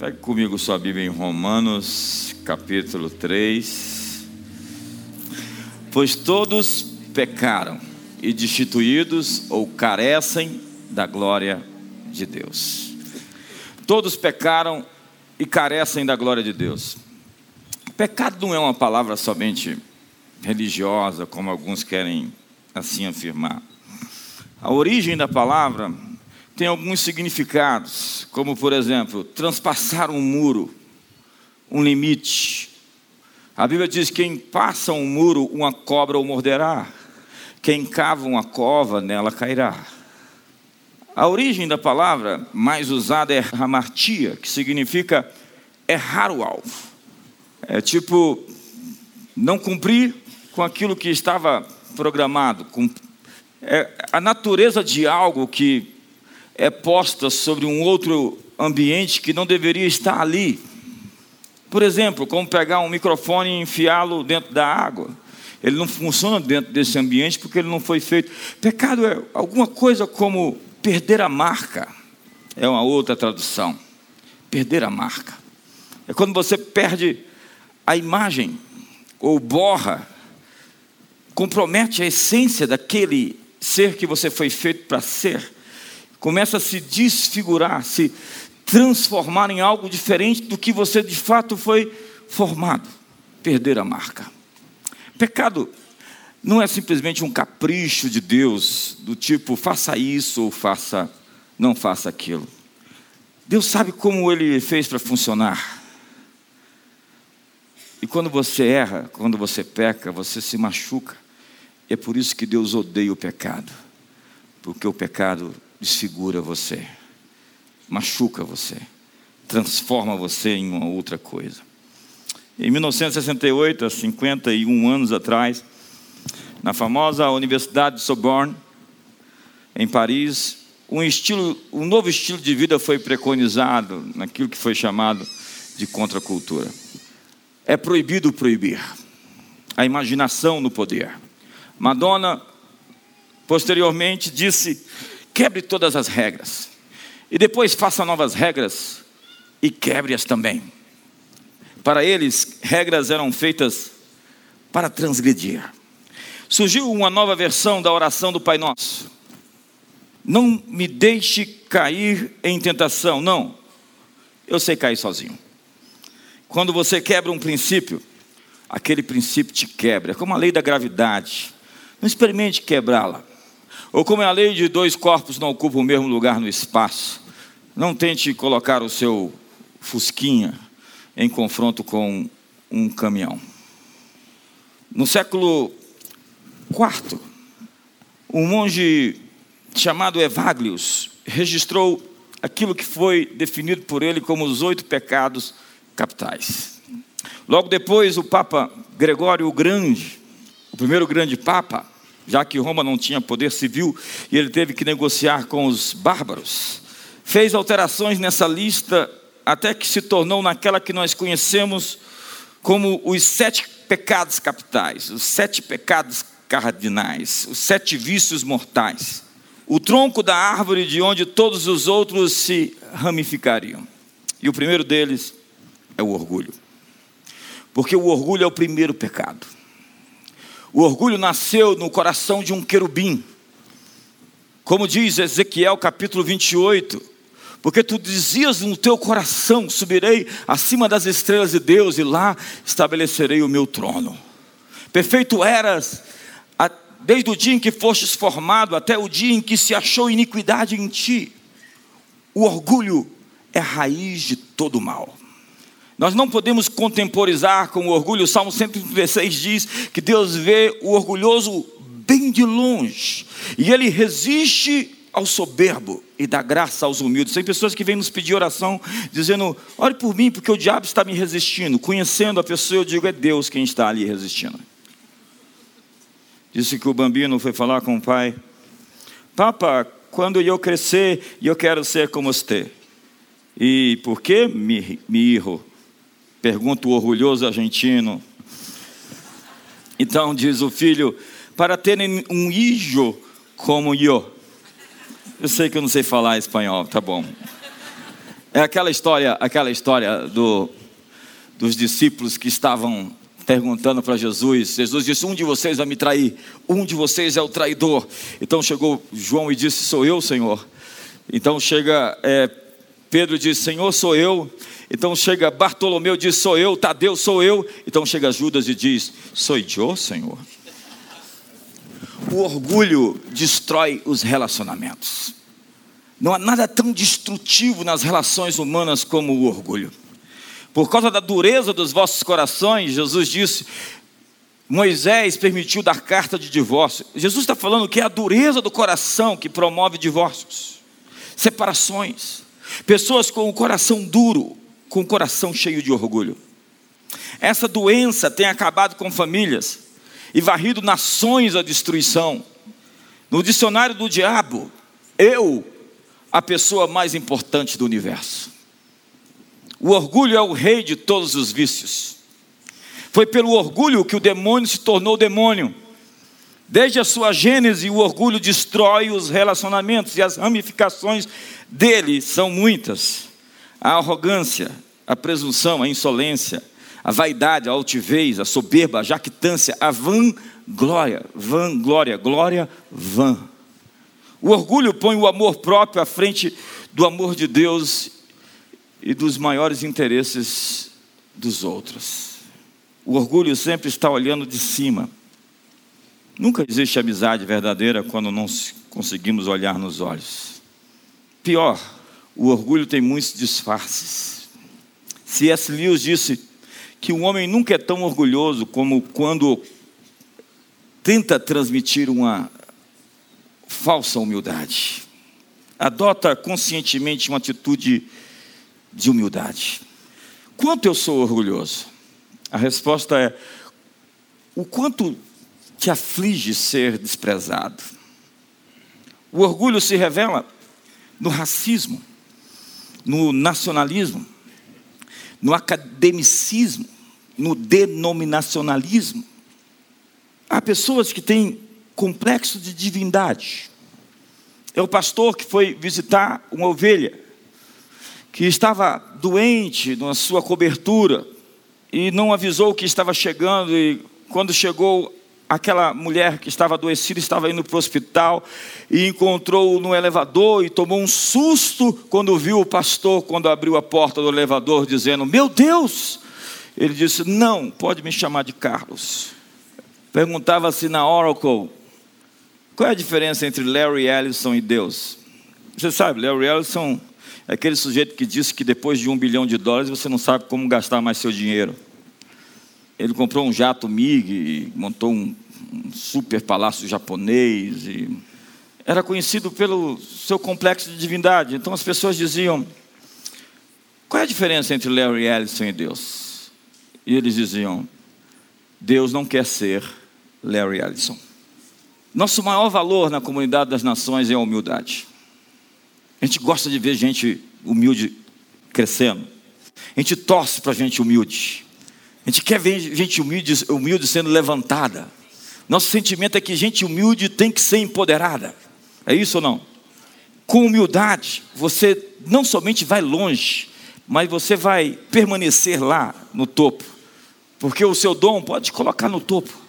Pegue comigo sua Bíblia em Romanos, capítulo 3. Pois todos pecaram e destituídos ou carecem da glória de Deus. Todos pecaram e carecem da glória de Deus. Pecado não é uma palavra somente religiosa, como alguns querem assim afirmar. A origem da palavra tem alguns significados, como por exemplo, transpassar um muro, um limite. A Bíblia diz: quem passa um muro, uma cobra o morderá. Quem cava uma cova, nela cairá. A origem da palavra mais usada é hamartia, que significa errar o alvo. É tipo não cumprir com aquilo que estava programado. É a natureza de algo que é posta sobre um outro ambiente que não deveria estar ali. Por exemplo, como pegar um microfone e enfiá-lo dentro da água. Ele não funciona dentro desse ambiente porque ele não foi feito. Pecado é alguma coisa como perder a marca. É uma outra tradução. Perder a marca. É quando você perde a imagem ou borra, compromete a essência daquele ser que você foi feito para ser começa a se desfigurar, se transformar em algo diferente do que você de fato foi formado. Perder a marca. Pecado não é simplesmente um capricho de Deus, do tipo faça isso ou faça, não faça aquilo. Deus sabe como ele fez para funcionar. E quando você erra, quando você peca, você se machuca. É por isso que Deus odeia o pecado. Porque o pecado desfigura você, machuca você, transforma você em uma outra coisa. Em 1968, há 51 anos atrás, na famosa Universidade de Sorbonne, em Paris, um, estilo, um novo estilo de vida foi preconizado naquilo que foi chamado de contracultura. É proibido proibir a imaginação no poder. Madonna, posteriormente, disse quebre todas as regras. E depois faça novas regras e quebre-as também. Para eles, regras eram feitas para transgredir. Surgiu uma nova versão da oração do Pai Nosso. Não me deixe cair em tentação. Não, eu sei cair sozinho. Quando você quebra um princípio, aquele princípio te quebra. É como a lei da gravidade. Não experimente quebrá-la. Ou como é a lei de dois corpos não ocupa o mesmo lugar no espaço. Não tente colocar o seu fusquinha em confronto com um caminhão. No século IV, um monge chamado Evaglius registrou aquilo que foi definido por ele como os oito pecados capitais. Logo depois, o Papa Gregório o Grande, o primeiro grande Papa, já que Roma não tinha poder civil e ele teve que negociar com os bárbaros. Fez alterações nessa lista até que se tornou naquela que nós conhecemos como os sete pecados capitais, os sete pecados cardinais, os sete vícios mortais. O tronco da árvore de onde todos os outros se ramificariam. E o primeiro deles é o orgulho. Porque o orgulho é o primeiro pecado. O orgulho nasceu no coração de um querubim. Como diz Ezequiel capítulo 28, porque tu dizias no teu coração: subirei acima das estrelas de Deus e lá estabelecerei o meu trono. Perfeito eras desde o dia em que fostes formado até o dia em que se achou iniquidade em ti. O orgulho é a raiz de todo mal. Nós não podemos contemporizar com orgulho. O Salmo 136 diz que Deus vê o orgulhoso bem de longe e ele resiste ao soberbo e dá graça aos humildes. Tem pessoas que vêm nos pedir oração dizendo: ore por mim, porque o diabo está me resistindo. Conhecendo a pessoa, eu digo: é Deus quem está ali resistindo. Disse que o bambino foi falar com o pai: Papa, quando eu crescer, eu quero ser como você. E por que me, me irro? Pergunta o orgulhoso argentino. Então diz o filho: para terem um hijo como eu. Eu sei que eu não sei falar espanhol, tá bom. É aquela história, aquela história do, dos discípulos que estavam perguntando para Jesus. Jesus disse: Um de vocês vai me trair, um de vocês é o traidor. Então chegou João e disse: Sou eu, Senhor. Então chega é, Pedro diz: Senhor, sou eu. Então chega Bartolomeu diz: Sou eu. Tadeu, sou eu. Então chega Judas e diz: Sou eu, Senhor. O orgulho destrói os relacionamentos. Não há nada tão destrutivo nas relações humanas como o orgulho. Por causa da dureza dos vossos corações, Jesus disse: Moisés permitiu dar carta de divórcio. Jesus está falando que é a dureza do coração que promove divórcios, separações. Pessoas com o coração duro, com o coração cheio de orgulho. Essa doença tem acabado com famílias e varrido nações à destruição. No dicionário do diabo, eu a pessoa mais importante do universo. O orgulho é o rei de todos os vícios. Foi pelo orgulho que o demônio se tornou demônio. Desde a sua gênese, o orgulho destrói os relacionamentos e as ramificações dele são muitas. A arrogância, a presunção, a insolência, a vaidade, a altivez, a soberba, a jactância, a vanglória, vanglória, glória vã. O orgulho põe o amor próprio à frente do amor de Deus e dos maiores interesses dos outros. O orgulho sempre está olhando de cima. Nunca existe amizade verdadeira quando não conseguimos olhar nos olhos. Pior, o orgulho tem muitos disfarces. C.S. Lewis disse que o homem nunca é tão orgulhoso como quando tenta transmitir uma falsa humildade. Adota conscientemente uma atitude de humildade. Quanto eu sou orgulhoso? A resposta é: o quanto te aflige ser desprezado. O orgulho se revela no racismo, no nacionalismo, no academicismo, no denominacionalismo. Há pessoas que têm complexo de divindade. É o pastor que foi visitar uma ovelha que estava doente na sua cobertura e não avisou que estava chegando e quando chegou aquela mulher que estava adoecida estava indo para o hospital e encontrou no elevador e tomou um susto quando viu o pastor quando abriu a porta do elevador dizendo: "Meu Deus!" Ele disse: "Não, pode me chamar de Carlos." Perguntava-se na Oracle qual é a diferença entre Larry Ellison e Deus? Você sabe, Larry Ellison é aquele sujeito que disse que depois de um bilhão de dólares você não sabe como gastar mais seu dinheiro. Ele comprou um jato MiG, montou um, um super palácio japonês e era conhecido pelo seu complexo de divindade. Então as pessoas diziam: qual é a diferença entre Larry Ellison e Deus? E eles diziam: Deus não quer ser Larry Ellison. Nosso maior valor na comunidade das nações é a humildade. A gente gosta de ver gente humilde crescendo. A gente torce para gente humilde. A gente quer ver gente humilde, humilde sendo levantada. Nosso sentimento é que gente humilde tem que ser empoderada. É isso ou não? Com humildade, você não somente vai longe, mas você vai permanecer lá no topo. Porque o seu dom pode colocar no topo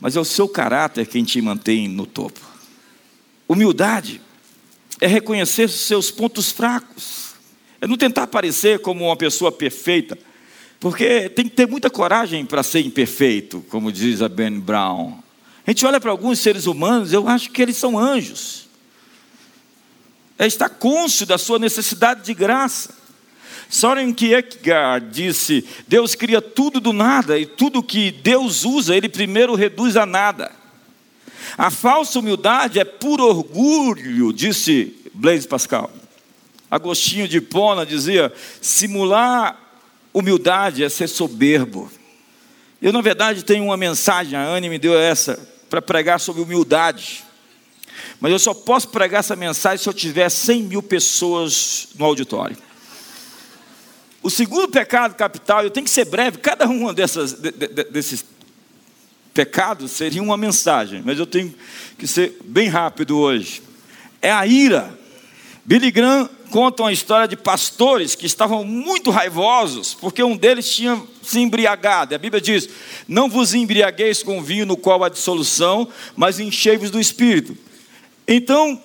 mas é o seu caráter quem te mantém no topo. Humildade é reconhecer seus pontos fracos, é não tentar parecer como uma pessoa perfeita, porque tem que ter muita coragem para ser imperfeito, como diz a Ben Brown. A gente olha para alguns seres humanos, eu acho que eles são anjos. É estar cônscio da sua necessidade de graça. Soren Kierkegaard disse: Deus cria tudo do nada e tudo que Deus usa, Ele primeiro reduz a nada. A falsa humildade é puro orgulho, disse Blaise Pascal. Agostinho de Pona dizia: simular humildade é ser soberbo. Eu, na verdade, tenho uma mensagem, a Anne me deu essa, para pregar sobre humildade. Mas eu só posso pregar essa mensagem se eu tiver 100 mil pessoas no auditório. O segundo pecado capital, eu tenho que ser breve, cada um dessas, de, de, desses pecados seria uma mensagem, mas eu tenho que ser bem rápido hoje. É a ira. Billy Graham contam a história de pastores que estavam muito raivosos, porque um deles tinha se embriagado. A Bíblia diz: Não vos embriagueis com vinho no qual há dissolução, mas enchei-vos do espírito. Então,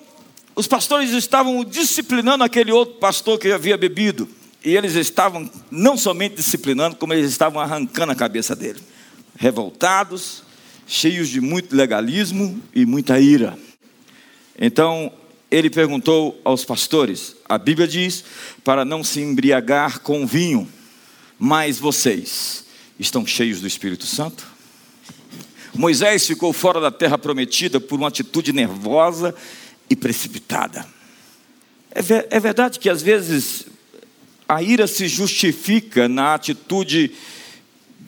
os pastores estavam disciplinando aquele outro pastor que havia bebido. E eles estavam não somente disciplinando, como eles estavam arrancando a cabeça dele. Revoltados, cheios de muito legalismo e muita ira. Então, ele perguntou aos pastores: a Bíblia diz para não se embriagar com vinho, mas vocês estão cheios do Espírito Santo? Moisés ficou fora da terra prometida por uma atitude nervosa e precipitada. É, é verdade que às vezes a ira se justifica na atitude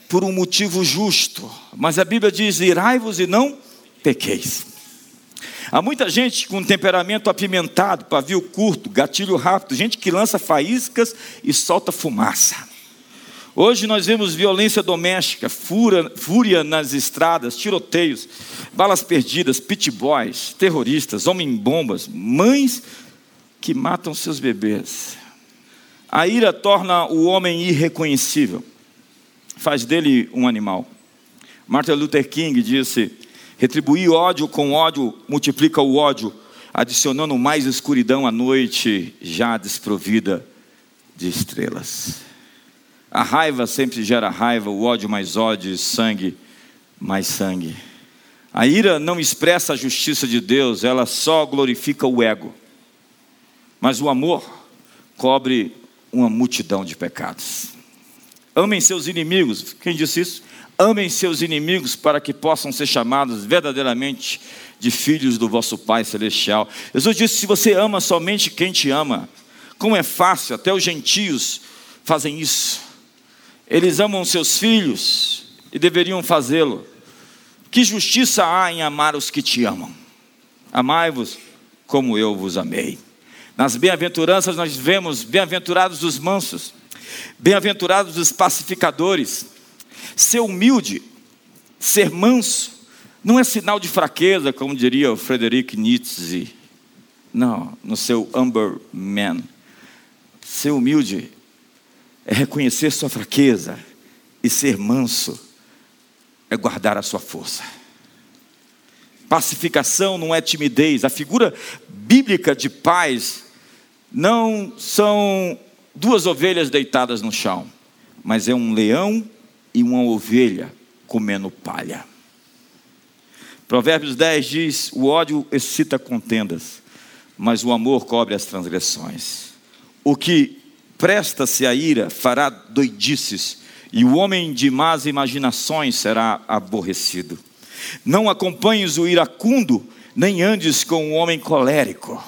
por um motivo justo, mas a Bíblia diz: irai-vos e não pequeis. Há muita gente com temperamento apimentado, pavio curto, gatilho rápido, gente que lança faíscas e solta fumaça. Hoje nós vemos violência doméstica, fúria, fúria nas estradas, tiroteios, balas perdidas, pit boys, terroristas, homem-bombas, mães que matam seus bebês. A ira torna o homem irreconhecível, faz dele um animal. Martin Luther King disse: retribuir ódio com ódio multiplica o ódio, adicionando mais escuridão à noite já desprovida de estrelas. A raiva sempre gera raiva, o ódio mais ódio, sangue mais sangue. A ira não expressa a justiça de Deus, ela só glorifica o ego. Mas o amor cobre uma multidão de pecados. Amem seus inimigos. Quem disse isso? Amem seus inimigos para que possam ser chamados verdadeiramente de filhos do vosso Pai Celestial. Jesus disse: se você ama somente quem te ama, como é fácil, até os gentios fazem isso. Eles amam seus filhos e deveriam fazê-lo. Que justiça há em amar os que te amam? Amai-vos como eu vos amei. Nas bem-aventuranças nós vemos bem-aventurados os mansos, bem-aventurados os pacificadores. Ser humilde, ser manso, não é sinal de fraqueza, como diria o Frederic Nietzsche. Não, no seu Amber Man. Ser humilde é reconhecer sua fraqueza e ser manso é guardar a sua força. Pacificação não é timidez. A figura bíblica de paz não são duas ovelhas deitadas no chão, mas é um leão e uma ovelha comendo palha. Provérbios 10 diz: O ódio excita contendas, mas o amor cobre as transgressões. O que Presta-se a ira, fará doidices, e o homem de más imaginações será aborrecido. Não acompanhes o iracundo, nem andes com o homem colérico.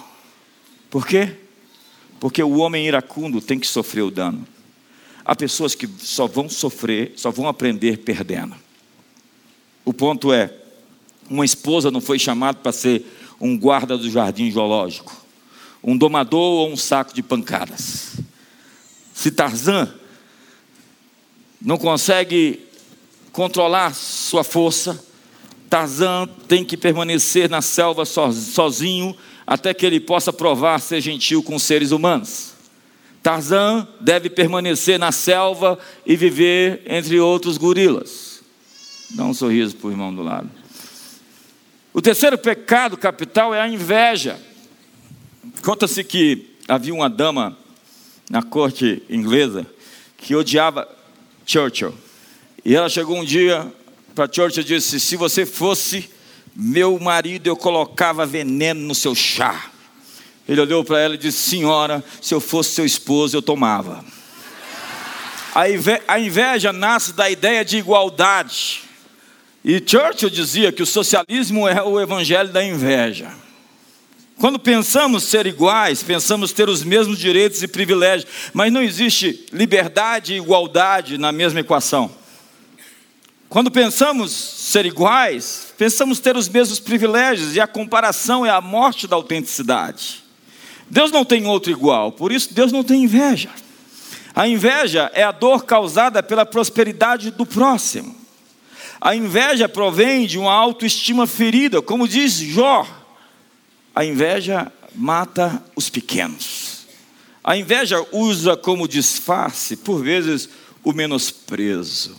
Por quê? Porque o homem iracundo tem que sofrer o dano. Há pessoas que só vão sofrer, só vão aprender perdendo. O ponto é: uma esposa não foi chamada para ser um guarda do jardim zoológico, um domador ou um saco de pancadas. Se Tarzan não consegue controlar sua força, Tarzan tem que permanecer na selva sozinho até que ele possa provar ser gentil com os seres humanos. Tarzan deve permanecer na selva e viver entre outros gorilas. Dá um sorriso para o irmão do lado. O terceiro pecado capital é a inveja. Conta-se que havia uma dama na corte inglesa que odiava Churchill. E ela chegou um dia para Churchill e disse: Se você fosse meu marido, eu colocava veneno no seu chá. Ele olhou para ela e disse: Senhora, se eu fosse seu esposo, eu tomava. A inveja nasce da ideia de igualdade. E Churchill dizia que o socialismo é o evangelho da inveja. Quando pensamos ser iguais, pensamos ter os mesmos direitos e privilégios, mas não existe liberdade e igualdade na mesma equação. Quando pensamos ser iguais, pensamos ter os mesmos privilégios, e a comparação é a morte da autenticidade. Deus não tem outro igual, por isso Deus não tem inveja. A inveja é a dor causada pela prosperidade do próximo. A inveja provém de uma autoestima ferida, como diz Jó, a inveja mata os pequenos. A inveja usa como disfarce, por vezes, o menosprezo.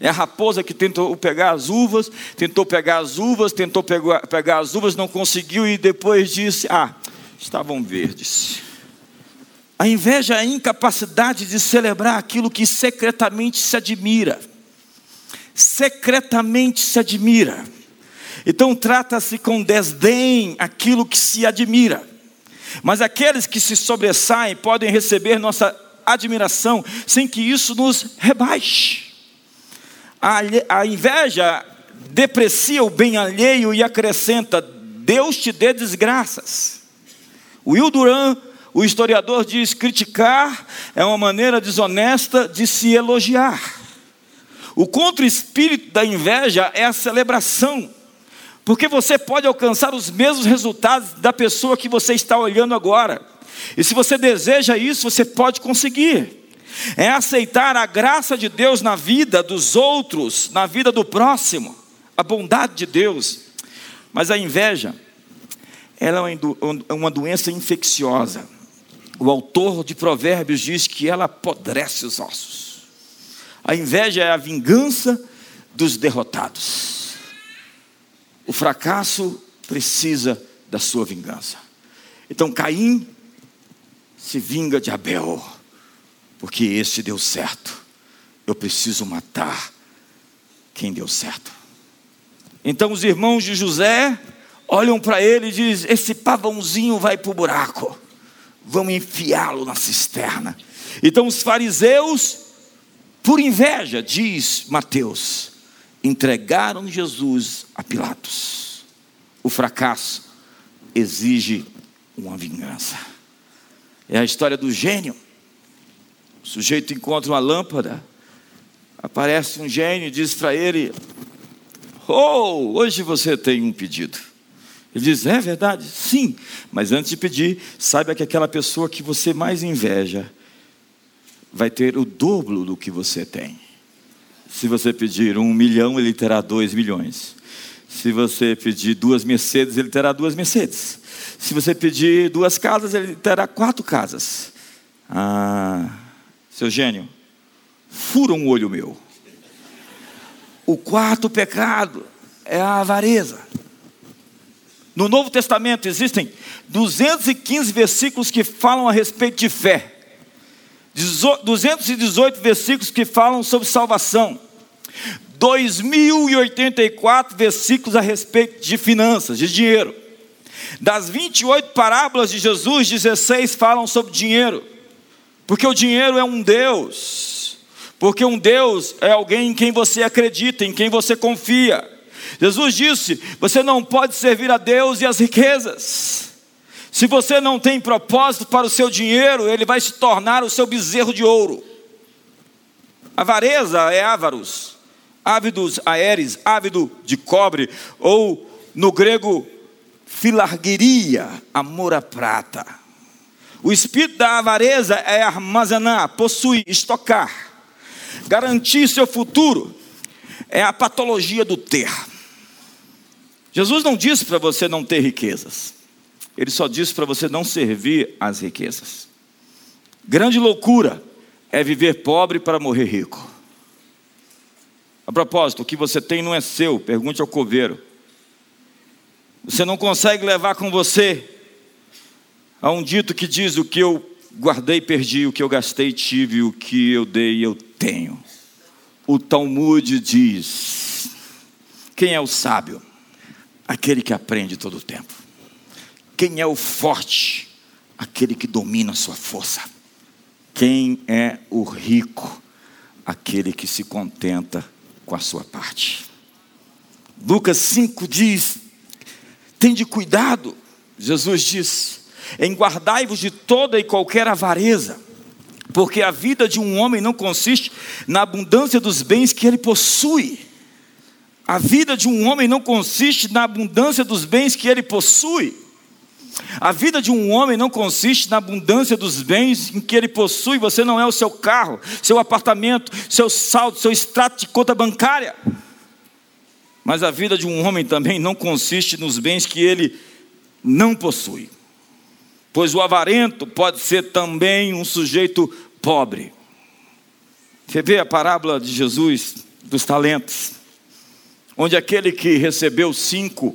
É a raposa que tentou pegar as uvas, tentou pegar as uvas, tentou pegar, as uvas, não conseguiu e depois disse: Ah, estavam verdes. A inveja é a incapacidade de celebrar aquilo que secretamente se admira. Secretamente se admira. Então trata-se com desdém aquilo que se admira. Mas aqueles que se sobressaem podem receber nossa admiração sem que isso nos rebaixe. A, a inveja deprecia o bem alheio e acrescenta: Deus te dê desgraças. Will Duran, o historiador, diz: criticar é uma maneira desonesta de se elogiar. O contra-espírito da inveja é a celebração porque você pode alcançar os mesmos resultados da pessoa que você está olhando agora. E se você deseja isso, você pode conseguir. É aceitar a graça de Deus na vida dos outros, na vida do próximo, a bondade de Deus. Mas a inveja, ela é uma doença infecciosa. O autor de Provérbios diz que ela apodrece os ossos. A inveja é a vingança dos derrotados. O fracasso precisa da sua vingança. Então Caim se vinga de Abel, porque esse deu certo. Eu preciso matar quem deu certo. Então os irmãos de José olham para ele e dizem: Esse pavãozinho vai para o buraco, vamos enfiá-lo na cisterna. Então os fariseus, por inveja, diz Mateus, entregaram Jesus a Pilatos. O fracasso exige uma vingança. É a história do gênio. O sujeito encontra uma lâmpada, aparece um gênio e diz para ele: Oh, hoje você tem um pedido. Ele diz: É verdade? Sim, mas antes de pedir, saiba que aquela pessoa que você mais inveja vai ter o dobro do que você tem. Se você pedir um milhão, ele terá dois milhões. Se você pedir duas Mercedes, ele terá duas Mercedes. Se você pedir duas casas, ele terá quatro casas. Ah, seu gênio, fura um olho meu. O quarto pecado é a avareza. No Novo Testamento existem 215 versículos que falam a respeito de fé. 218 versículos que falam sobre salvação. 2084 versículos a respeito de finanças, de dinheiro. Das 28 parábolas de Jesus, 16 falam sobre dinheiro. Porque o dinheiro é um Deus. Porque um Deus é alguém em quem você acredita, em quem você confia. Jesus disse: Você não pode servir a Deus e as riquezas. Se você não tem propósito para o seu dinheiro, ele vai se tornar o seu bezerro de ouro. Avareza é avaros, ávidos aéreos, ávido de cobre, ou no grego, filargueria, amor à prata. O espírito da avareza é armazenar, possuir, estocar, garantir seu futuro, é a patologia do ter. Jesus não disse para você não ter riquezas. Ele só disse para você não servir às riquezas. Grande loucura é viver pobre para morrer rico. A propósito, o que você tem não é seu, pergunte ao coveiro. Você não consegue levar com você a um dito que diz: o que eu guardei, perdi, o que eu gastei, tive, o que eu dei, eu tenho. O Talmud diz: quem é o sábio? Aquele que aprende todo o tempo. Quem é o forte? Aquele que domina a sua força. Quem é o rico? Aquele que se contenta com a sua parte. Lucas 5 diz: Tende cuidado, Jesus diz, em guardai-vos de toda e qualquer avareza, porque a vida de um homem não consiste na abundância dos bens que ele possui. A vida de um homem não consiste na abundância dos bens que ele possui. A vida de um homem não consiste na abundância dos bens em que ele possui. Você não é o seu carro, seu apartamento, seu saldo, seu extrato de conta bancária. Mas a vida de um homem também não consiste nos bens que ele não possui. pois o avarento pode ser também um sujeito pobre. Você vê a parábola de Jesus dos talentos, onde aquele que recebeu cinco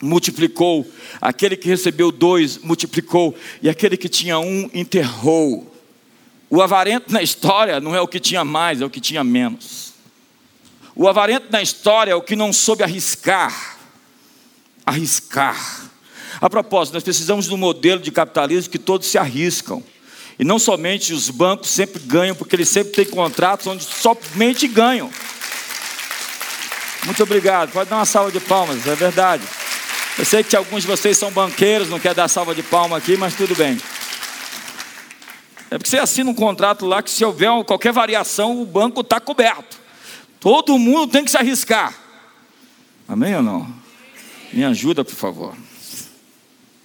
multiplicou, aquele que recebeu dois multiplicou, e aquele que tinha um enterrou. O avarento na história não é o que tinha mais, é o que tinha menos. O avarento na história é o que não soube arriscar. Arriscar. A propósito, nós precisamos de um modelo de capitalismo que todos se arriscam. E não somente os bancos sempre ganham, porque eles sempre têm contratos onde somente ganham. Muito obrigado. Pode dar uma salva de palmas, é verdade. Eu sei que alguns de vocês são banqueiros, não quer dar salva de palma aqui, mas tudo bem. É porque você assina um contrato lá que se houver qualquer variação, o banco está coberto. Todo mundo tem que se arriscar. Amém ou não? Me ajuda, por favor.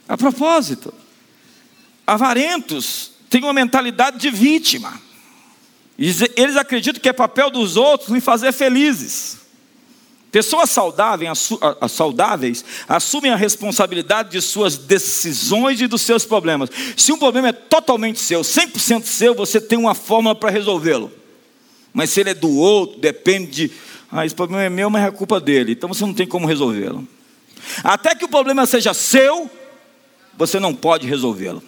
A propósito, avarentos têm uma mentalidade de vítima. Eles acreditam que é papel dos outros me fazer felizes. Pessoas saudáveis, assumem a responsabilidade de suas decisões e dos seus problemas. Se um problema é totalmente seu, 100% seu, você tem uma fórmula para resolvê-lo. Mas se ele é do outro, depende de. Ah, esse problema é meu, mas é culpa dele. Então você não tem como resolvê-lo. Até que o problema seja seu, você não pode resolvê-lo.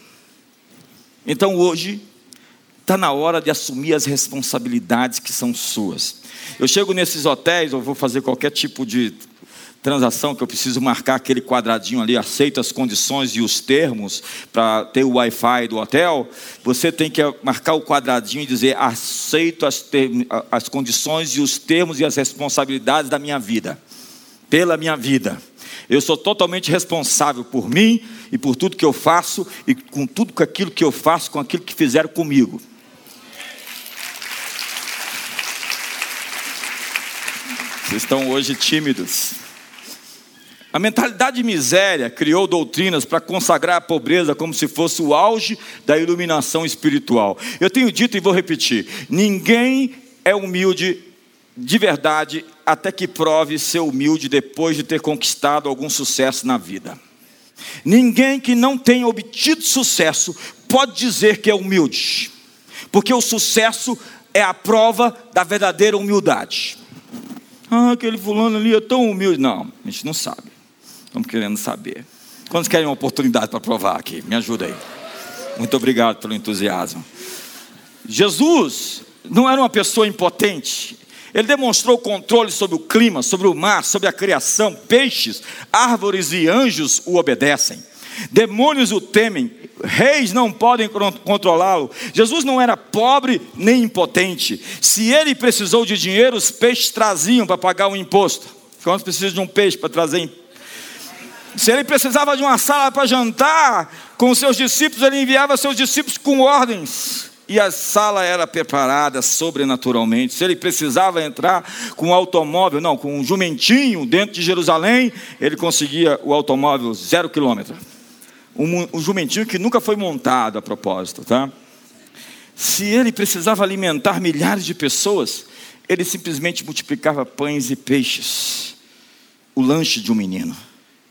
Então hoje, está na hora de assumir as responsabilidades que são suas. Eu chego nesses hotéis, eu vou fazer qualquer tipo de transação que eu preciso marcar aquele quadradinho ali, aceito as condições e os termos para ter o Wi-Fi do hotel, você tem que marcar o quadradinho e dizer aceito as, as condições e os termos e as responsabilidades da minha vida, pela minha vida. Eu sou totalmente responsável por mim e por tudo que eu faço e com tudo aquilo que eu faço, com aquilo que fizeram comigo. Vocês estão hoje tímidos. A mentalidade de miséria criou doutrinas para consagrar a pobreza como se fosse o auge da iluminação espiritual. Eu tenho dito e vou repetir: ninguém é humilde de verdade até que prove ser humilde depois de ter conquistado algum sucesso na vida. Ninguém que não tenha obtido sucesso pode dizer que é humilde, porque o sucesso é a prova da verdadeira humildade. Ah, aquele fulano ali é tão humilde. Não, a gente não sabe. Estamos querendo saber. Quantos querem uma oportunidade para provar aqui? Me ajuda aí. Muito obrigado pelo entusiasmo. Jesus não era uma pessoa impotente. Ele demonstrou controle sobre o clima, sobre o mar, sobre a criação, peixes, árvores e anjos o obedecem. Demônios o temem, reis não podem controlá-lo. Jesus não era pobre nem impotente. Se ele precisou de dinheiro, os peixes traziam para pagar o imposto. Quantos precisam de um peixe para trazer? Se ele precisava de uma sala para jantar com seus discípulos, ele enviava seus discípulos com ordens. E a sala era preparada sobrenaturalmente. Se ele precisava entrar com um automóvel, não, com um jumentinho dentro de Jerusalém, ele conseguia o automóvel zero quilômetro um, um jumentinho que nunca foi montado a propósito, tá? Se ele precisava alimentar milhares de pessoas, ele simplesmente multiplicava pães e peixes, o lanche de um menino.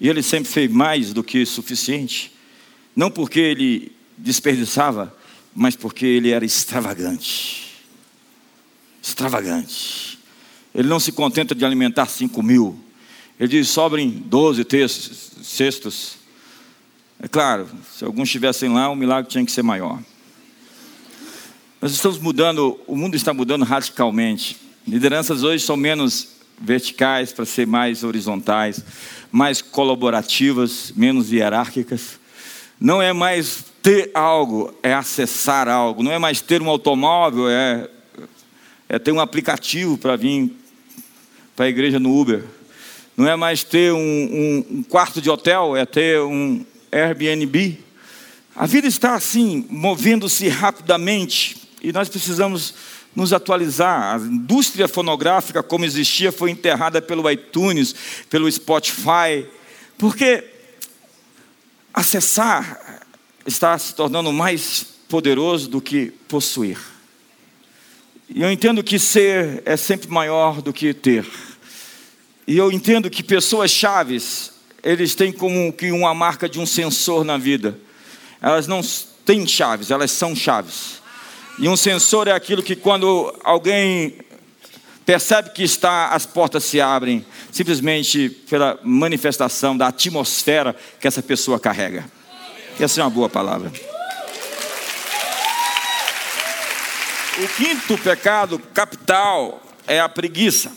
E ele sempre fez mais do que suficiente, não porque ele desperdiçava, mas porque ele era extravagante. Extravagante. Ele não se contenta de alimentar cinco mil. Ele diz: sobrem doze cestos é claro, se alguns estivessem lá, o milagre tinha que ser maior. Nós estamos mudando, o mundo está mudando radicalmente. Lideranças hoje são menos verticais para ser mais horizontais, mais colaborativas, menos hierárquicas. Não é mais ter algo, é acessar algo. Não é mais ter um automóvel, é, é ter um aplicativo para vir para a igreja no Uber. Não é mais ter um, um, um quarto de hotel, é ter um, Airbnb. A vida está assim, movendo-se rapidamente e nós precisamos nos atualizar. A indústria fonográfica, como existia, foi enterrada pelo iTunes, pelo Spotify, porque acessar está se tornando mais poderoso do que possuir. E eu entendo que ser é sempre maior do que ter. E eu entendo que pessoas chaves eles têm como que uma marca de um sensor na vida. Elas não têm chaves, elas são chaves. E um sensor é aquilo que quando alguém percebe que está, as portas se abrem, simplesmente pela manifestação da atmosfera que essa pessoa carrega. Essa é uma boa palavra. O quinto pecado capital é a preguiça.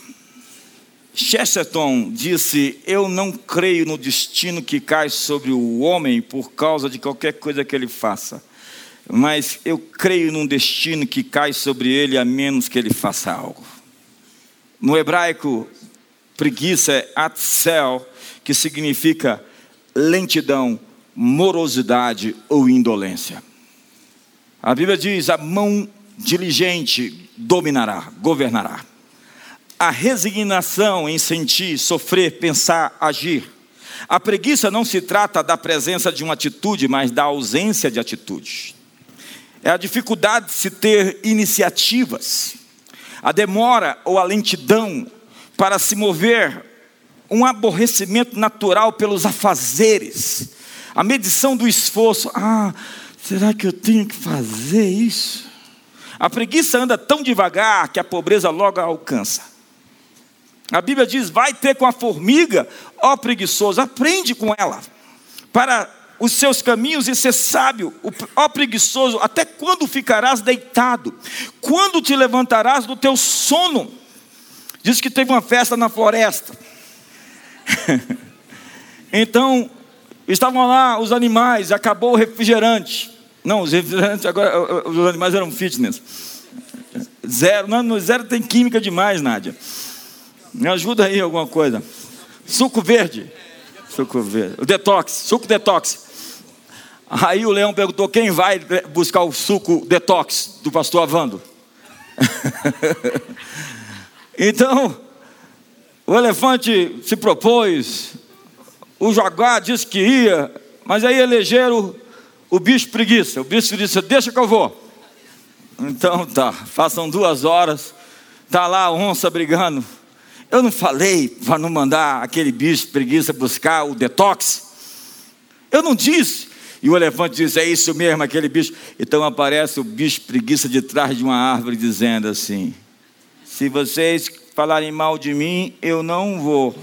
Chesterton disse: Eu não creio no destino que cai sobre o homem por causa de qualquer coisa que ele faça, mas eu creio num destino que cai sobre ele a menos que ele faça algo. No hebraico, preguiça é atzel, que significa lentidão, morosidade ou indolência. A Bíblia diz: a mão diligente dominará, governará a resignação em sentir, sofrer, pensar, agir. A preguiça não se trata da presença de uma atitude, mas da ausência de atitude. É a dificuldade de se ter iniciativas, a demora ou a lentidão para se mover, um aborrecimento natural pelos afazeres, a medição do esforço. Ah, será que eu tenho que fazer isso? A preguiça anda tão devagar que a pobreza logo a alcança. A Bíblia diz: vai ter com a formiga, ó preguiçoso, aprende com ela, para os seus caminhos e ser sábio, ó preguiçoso, até quando ficarás deitado? Quando te levantarás do teu sono? Diz que teve uma festa na floresta. então, estavam lá os animais, acabou o refrigerante. Não, os refrigerantes agora, os animais eram fitness. Zero, não, zero tem química demais, Nádia. Me ajuda aí alguma coisa. Suco verde. Suco verde. Detox, suco detox. Aí o leão perguntou: quem vai buscar o suco detox do pastor Avando? então, o elefante se propôs, o jaguar disse que ia, mas aí elegeram o, o bicho preguiça. O bicho disse: deixa que eu vou. Então tá, façam duas horas, tá lá a onça brigando. Eu não falei para não mandar aquele bicho preguiça buscar o detox? Eu não disse. E o elefante diz: É isso mesmo, aquele bicho. Então aparece o bicho preguiça de trás de uma árvore, dizendo assim: Se vocês falarem mal de mim, eu não vou.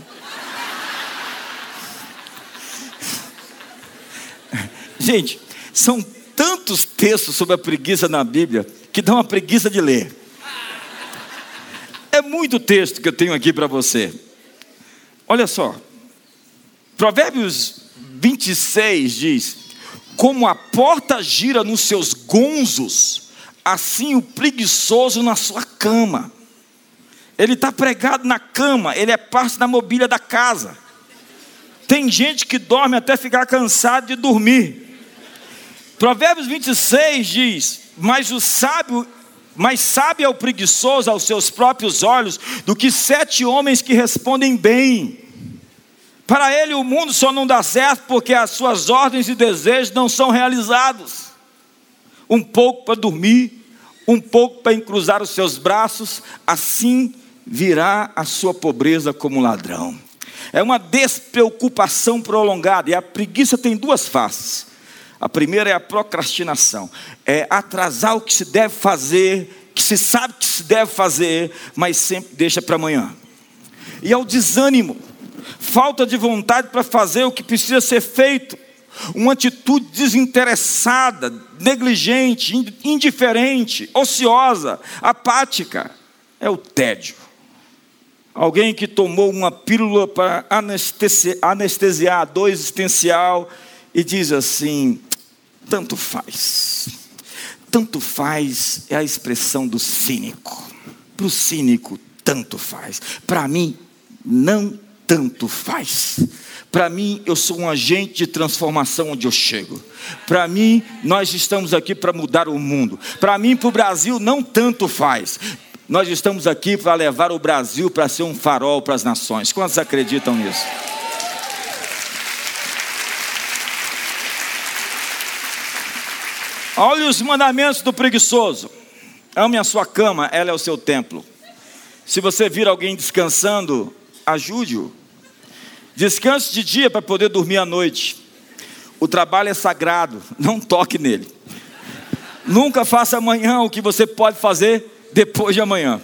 Gente, são tantos textos sobre a preguiça na Bíblia que dão uma preguiça de ler. Muito texto que eu tenho aqui para você. Olha só. Provérbios 26 diz: Como a porta gira nos seus gonzos, assim o preguiçoso na sua cama. Ele está pregado na cama, ele é parte da mobília da casa. Tem gente que dorme até ficar cansado de dormir. Provérbios 26 diz: Mas o sábio mais sabe é o preguiçoso aos seus próprios olhos do que sete homens que respondem bem. Para ele, o mundo só não dá certo porque as suas ordens e desejos não são realizados. Um pouco para dormir, um pouco para encruzar os seus braços, assim virá a sua pobreza como ladrão. É uma despreocupação prolongada, e a preguiça tem duas faces. A primeira é a procrastinação, é atrasar o que se deve fazer, que se sabe que se deve fazer, mas sempre deixa para amanhã. E é o desânimo, falta de vontade para fazer o que precisa ser feito, uma atitude desinteressada, negligente, indiferente, ociosa, apática, é o tédio. Alguém que tomou uma pílula para anestesiar, a dor existencial e diz assim: tanto faz. Tanto faz é a expressão do cínico. Para o cínico, tanto faz. Para mim, não tanto faz. Para mim, eu sou um agente de transformação onde eu chego. Para mim, nós estamos aqui para mudar o mundo. Para mim, para o Brasil, não tanto faz. Nós estamos aqui para levar o Brasil para ser um farol para as nações. Quantos acreditam nisso? Olhe os mandamentos do preguiçoso. Ame a sua cama, ela é o seu templo. Se você vir alguém descansando, ajude-o. Descanse de dia para poder dormir à noite. O trabalho é sagrado, não toque nele. Nunca faça amanhã o que você pode fazer depois de amanhã.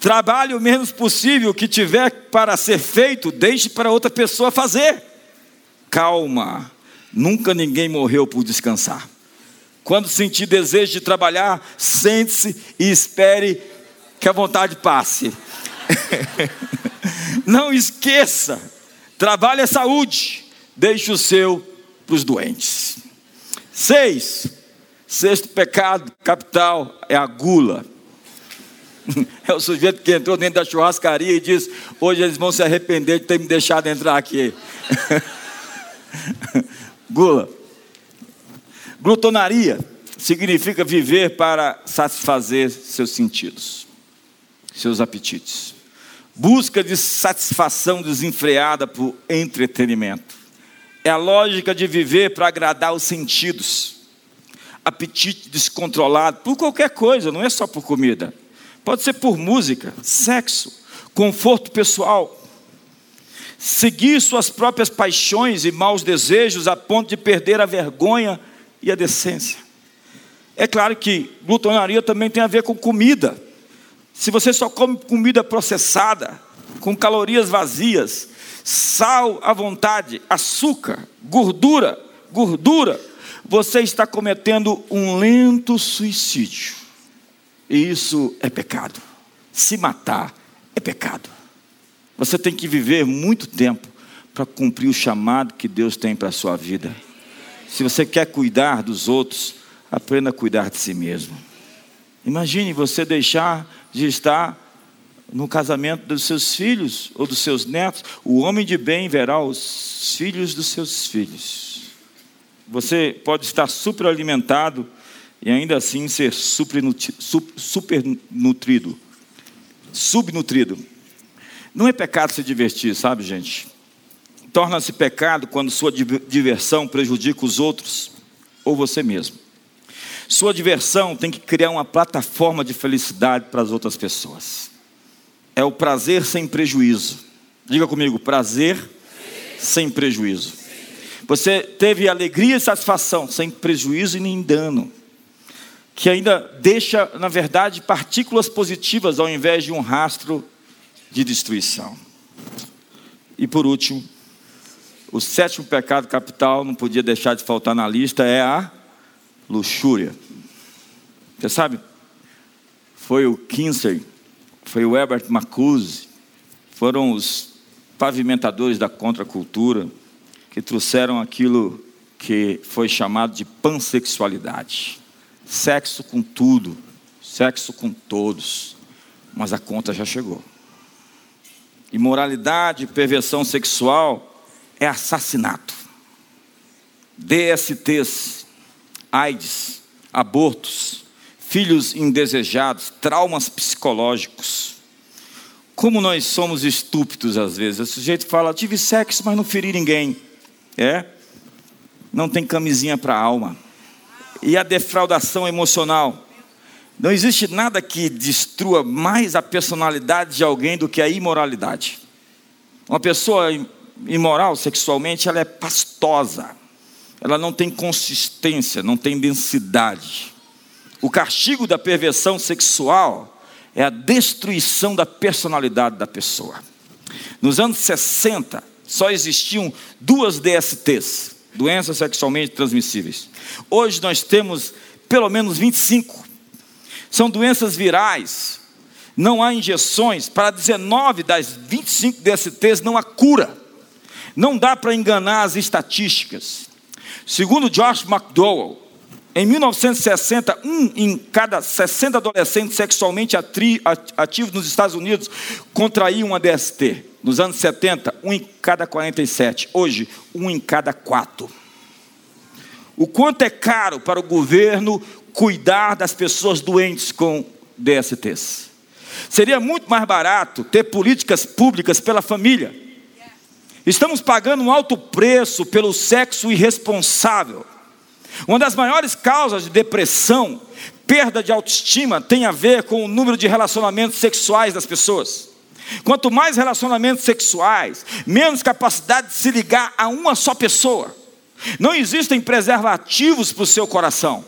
Trabalhe o menos possível que tiver para ser feito, deixe para outra pessoa fazer. Calma, nunca ninguém morreu por descansar. Quando sentir desejo de trabalhar, sente-se e espere que a vontade passe. Não esqueça, trabalhe a saúde, deixe o seu para os doentes. Seis, sexto pecado capital é a gula. É o sujeito que entrou dentro da churrascaria e diz: Hoje eles vão se arrepender de ter me deixado entrar aqui. Gula. Glutonaria significa viver para satisfazer seus sentidos, seus apetites. Busca de satisfação desenfreada por entretenimento. É a lógica de viver para agradar os sentidos. Apetite descontrolado por qualquer coisa, não é só por comida. Pode ser por música, sexo, conforto pessoal. Seguir suas próprias paixões e maus desejos a ponto de perder a vergonha e a decência. É claro que glutonaria também tem a ver com comida. Se você só come comida processada, com calorias vazias, sal à vontade, açúcar, gordura, gordura, você está cometendo um lento suicídio. E isso é pecado. Se matar é pecado. Você tem que viver muito tempo para cumprir o chamado que Deus tem para a sua vida. Se você quer cuidar dos outros, aprenda a cuidar de si mesmo. Imagine você deixar de estar no casamento dos seus filhos ou dos seus netos. O homem de bem verá os filhos dos seus filhos. Você pode estar super alimentado e ainda assim ser supernutrido. Subnutrido. Não é pecado se divertir, sabe, gente? Torna-se pecado quando sua diversão prejudica os outros ou você mesmo. Sua diversão tem que criar uma plataforma de felicidade para as outras pessoas. É o prazer sem prejuízo. Diga comigo, prazer sem prejuízo. Você teve alegria e satisfação sem prejuízo e nem dano que ainda deixa, na verdade, partículas positivas ao invés de um rastro de destruição. E por último, o sétimo pecado capital, não podia deixar de faltar na lista, é a luxúria. Você sabe? Foi o Kinsey, foi o Herbert Marcuse, foram os pavimentadores da contracultura que trouxeram aquilo que foi chamado de pansexualidade. Sexo com tudo, sexo com todos, mas a conta já chegou. Imoralidade, perversão sexual é assassinato. DSTs, AIDS, abortos, filhos indesejados, traumas psicológicos. Como nós somos estúpidos às vezes. O sujeito fala: tive sexo, mas não feri ninguém. É? Não tem camisinha para a alma e a defraudação emocional. Não existe nada que destrua mais a personalidade de alguém do que a imoralidade. Uma pessoa imoral sexualmente, ela é pastosa. Ela não tem consistência, não tem densidade. O castigo da perversão sexual é a destruição da personalidade da pessoa. Nos anos 60, só existiam duas DSTs, doenças sexualmente transmissíveis. Hoje nós temos pelo menos 25. São doenças virais. Não há injeções. Para 19 das 25 DSTs não há cura. Não dá para enganar as estatísticas. Segundo Josh McDowell, em 1960, um em cada 60 adolescentes sexualmente ativos nos Estados Unidos contraíam uma DST. Nos anos 70, um em cada 47. Hoje, um em cada quatro. O quanto é caro para o governo cuidar das pessoas doentes com DSTs? Seria muito mais barato ter políticas públicas pela família. Estamos pagando um alto preço pelo sexo irresponsável uma das maiores causas de depressão, perda de autoestima, tem a ver com o número de relacionamentos sexuais das pessoas. Quanto mais relacionamentos sexuais, menos capacidade de se ligar a uma só pessoa. Não existem preservativos para o seu coração.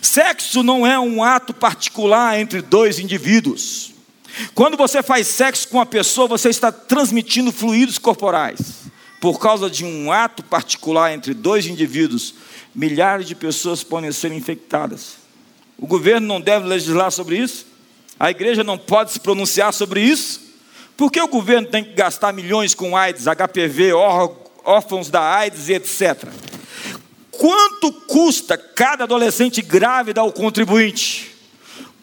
Sexo não é um ato particular entre dois indivíduos. Quando você faz sexo com uma pessoa, você está transmitindo fluidos corporais. Por causa de um ato particular entre dois indivíduos, milhares de pessoas podem ser infectadas. O governo não deve legislar sobre isso? A igreja não pode se pronunciar sobre isso? Por que o governo tem que gastar milhões com AIDS, HPV, órfãos da AIDS e etc? Quanto custa cada adolescente grávida ao contribuinte?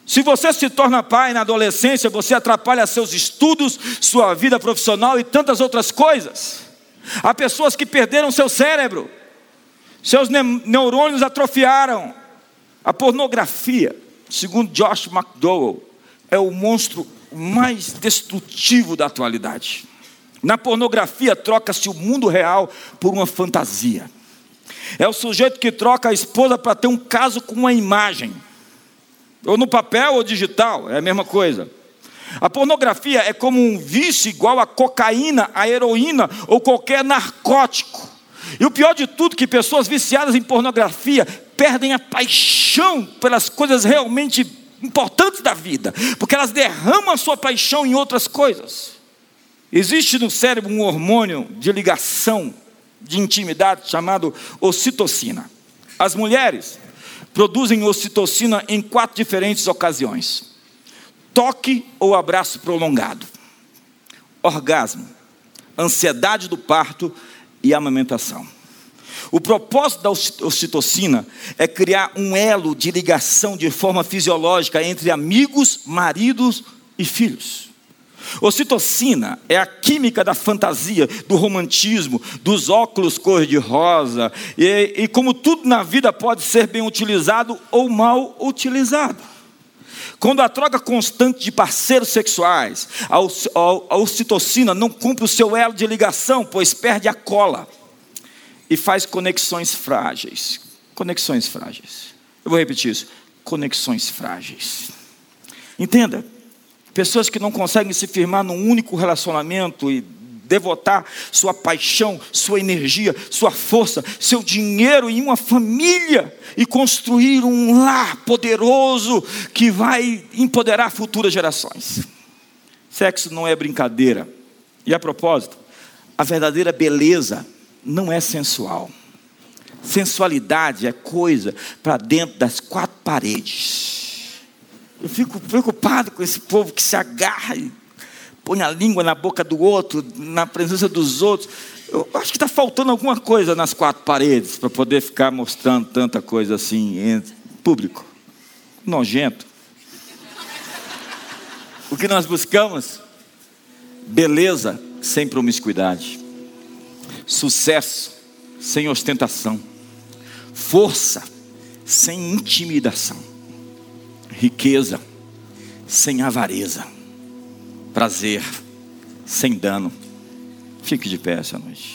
Se você se torna pai na adolescência, você atrapalha seus estudos, sua vida profissional e tantas outras coisas. Há pessoas que perderam seu cérebro, seus neurônios atrofiaram. A pornografia, segundo Josh McDowell, é o monstro mais destrutivo da atualidade. Na pornografia, troca-se o mundo real por uma fantasia. É o sujeito que troca a esposa para ter um caso com uma imagem, ou no papel ou digital, é a mesma coisa. A pornografia é como um vício igual a cocaína, a heroína ou qualquer narcótico. E o pior de tudo que pessoas viciadas em pornografia perdem a paixão pelas coisas realmente importantes da vida, porque elas derramam a sua paixão em outras coisas. Existe no cérebro um hormônio de ligação de intimidade chamado ocitocina. As mulheres produzem ocitocina em quatro diferentes ocasiões: toque ou abraço prolongado, orgasmo, ansiedade do parto e amamentação. O propósito da ocitocina é criar um elo de ligação de forma fisiológica entre amigos, maridos e filhos. Ocitocina é a química da fantasia, do romantismo, dos óculos cor-de-rosa, e, e como tudo na vida pode ser bem utilizado ou mal utilizado. Quando a troca constante de parceiros sexuais, a, ocitocina não cumpre o seu elo de ligação, pois perde a cola e faz conexões frágeis. Conexões frágeis. Eu vou repetir isso. Conexões frágeis. Entenda, Pessoas que não conseguem se firmar num único relacionamento e devotar sua paixão, sua energia, sua força, seu dinheiro em uma família e construir um lar poderoso que vai empoderar futuras gerações. Sexo não é brincadeira. E a propósito, a verdadeira beleza não é sensual. Sensualidade é coisa para dentro das quatro paredes. Eu fico preocupado com esse povo que se agarra e põe a língua na boca do outro, na presença dos outros. Eu acho que está faltando alguma coisa nas quatro paredes para poder ficar mostrando tanta coisa assim em público. Nojento. O que nós buscamos? Beleza sem promiscuidade, sucesso sem ostentação, força sem intimidação riqueza sem avareza, prazer sem dano. Fique de pé essa noite.